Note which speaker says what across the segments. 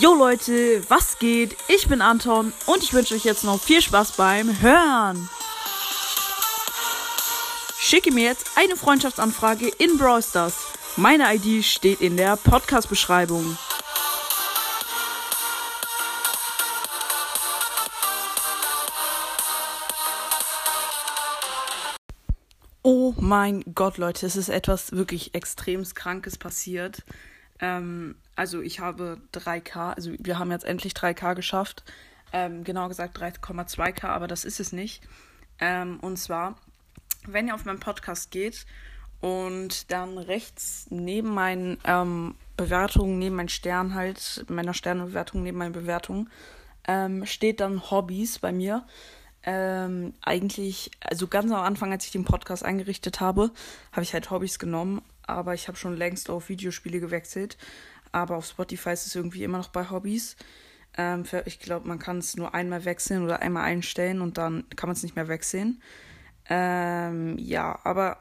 Speaker 1: Jo Leute, was geht? Ich bin Anton und ich wünsche euch jetzt noch viel Spaß beim Hören. Schicke mir jetzt eine Freundschaftsanfrage in Brawl Stars. Meine ID steht in der Podcast-Beschreibung. Oh mein Gott, Leute, es ist etwas wirklich extrem Krankes passiert. Ähm, also ich habe 3K, also wir haben jetzt endlich 3K geschafft. Ähm, genau gesagt 3,2K, aber das ist es nicht. Ähm, und zwar, wenn ihr auf meinen Podcast geht und dann rechts neben meinen ähm, Bewertungen, neben meinen Sternen halt, meiner Sternebewertung, neben meinen Bewertungen, ähm, steht dann Hobbys bei mir ähm, eigentlich, also ganz am Anfang, als ich den Podcast eingerichtet habe, habe ich halt Hobbys genommen, aber ich habe schon längst auf Videospiele gewechselt. Aber auf Spotify ist es irgendwie immer noch bei Hobbys. Ähm, für, ich glaube, man kann es nur einmal wechseln oder einmal einstellen und dann kann man es nicht mehr wechseln. Ähm, ja, aber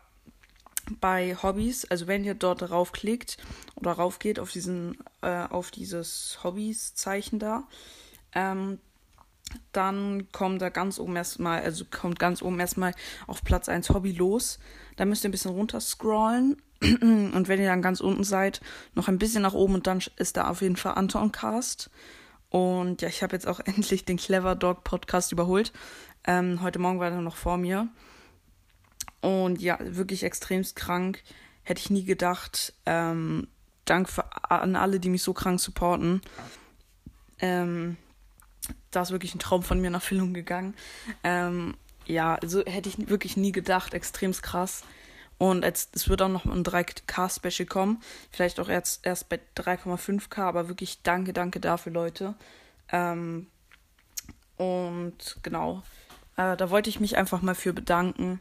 Speaker 1: bei Hobbys, also wenn ihr dort draufklickt oder raufgeht auf diesen, äh, auf dieses Hobbys-Zeichen da, ähm, dann kommt da ganz oben erstmal, also kommt ganz oben erstmal auf Platz 1 Hobby los. Da müsst ihr ein bisschen runter scrollen. Und wenn ihr dann ganz unten seid, noch ein bisschen nach oben und dann ist da auf jeden Fall Anton Cast. Und ja, ich habe jetzt auch endlich den Clever Dog Podcast überholt. Ähm, heute Morgen war er noch vor mir. Und ja, wirklich extremst krank. Hätte ich nie gedacht. Ähm, Dank an alle, die mich so krank supporten. Ähm, da ist wirklich ein Traum von mir in Erfüllung gegangen. Ähm, ja, also hätte ich wirklich nie gedacht, extrem krass. Und jetzt, es wird auch noch ein 3K-Special kommen. Vielleicht auch erst, erst bei 3,5K, aber wirklich danke, danke dafür, Leute. Ähm, und genau, äh, da wollte ich mich einfach mal für bedanken.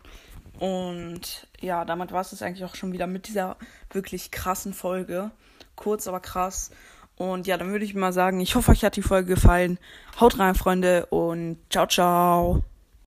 Speaker 1: Und ja, damit war es eigentlich auch schon wieder mit dieser wirklich krassen Folge. Kurz, aber krass. Und ja, dann würde ich mal sagen, ich hoffe, euch hat die Folge gefallen. Haut rein, Freunde, und ciao, ciao.